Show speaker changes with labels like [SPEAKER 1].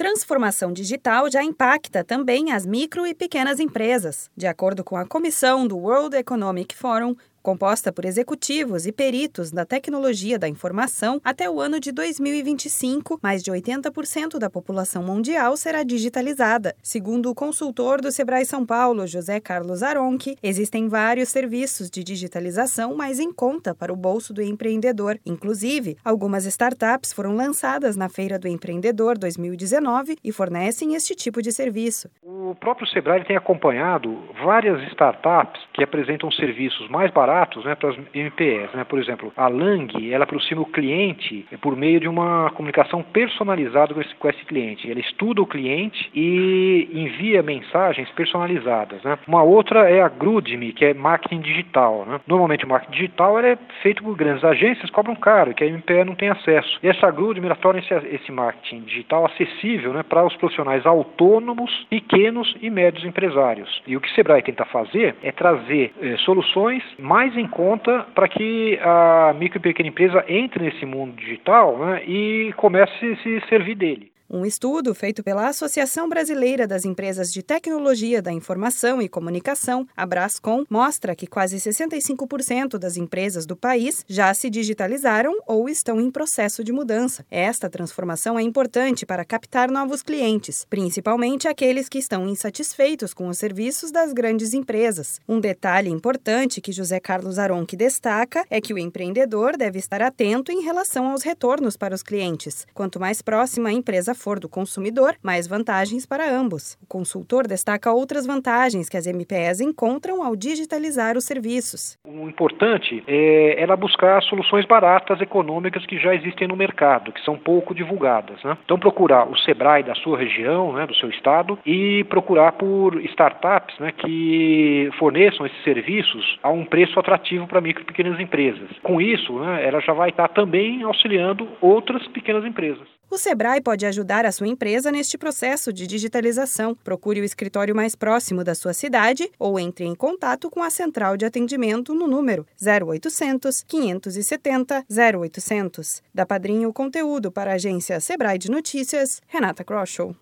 [SPEAKER 1] transformação digital já impacta também as micro e pequenas empresas. De acordo com a comissão do World Economic Forum, composta por executivos e peritos da tecnologia da informação, até o ano de 2025, mais de 80% da população mundial será digitalizada. Segundo o consultor do Sebrae São Paulo, José Carlos Aronchi, existem vários serviços de digitalização mais em conta para o bolso do empreendedor. Inclusive, algumas startups foram lançadas na Feira do Empreendedor 2019 e fornecem este tipo de serviço.
[SPEAKER 2] O próprio Sebrae tem acompanhado várias startups que apresentam serviços mais baratos baratos né, para as MPS. Né? Por exemplo, a Lang ela aproxima o cliente por meio de uma comunicação personalizada com esse, com esse cliente. Ela estuda o cliente e envia mensagens personalizadas. Né? Uma outra é a Grudme, que é marketing digital. Né? Normalmente o marketing digital é feito por grandes agências, cobram caro, que a MPE não tem acesso. E essa Grudme torna esse, esse marketing digital acessível né, para os profissionais autônomos, pequenos e médios empresários. E o que o Sebrae tenta fazer é trazer eh, soluções mais mais em conta para que a micro e pequena empresa entre nesse mundo digital né, e comece a se servir dele.
[SPEAKER 1] Um estudo feito pela Associação Brasileira das Empresas de Tecnologia da Informação e Comunicação, a Brascom, mostra que quase 65% das empresas do país já se digitalizaram ou estão em processo de mudança. Esta transformação é importante para captar novos clientes, principalmente aqueles que estão insatisfeitos com os serviços das grandes empresas. Um detalhe importante que José Carlos Aronque destaca é que o empreendedor deve estar atento em relação aos retornos para os clientes. Quanto mais próxima a empresa for do consumidor, mais vantagens para ambos. O consultor destaca outras vantagens que as MPS encontram ao digitalizar os serviços.
[SPEAKER 2] O importante é ela buscar soluções baratas, econômicas que já existem no mercado, que são pouco divulgadas. Né? Então, procurar o Sebrae da sua região, né, do seu estado, e procurar por startups né, que forneçam esses serviços a um preço atrativo para micro e pequenas empresas. Com isso, né, ela já vai estar também auxiliando outras pequenas empresas.
[SPEAKER 1] O Sebrae pode ajudar a sua empresa neste processo de digitalização. Procure o escritório mais próximo da sua cidade ou entre em contato com a central de atendimento no número 0800 570 0800. Da Padrinho Conteúdo para a agência Sebrae de Notícias, Renata Kroschel.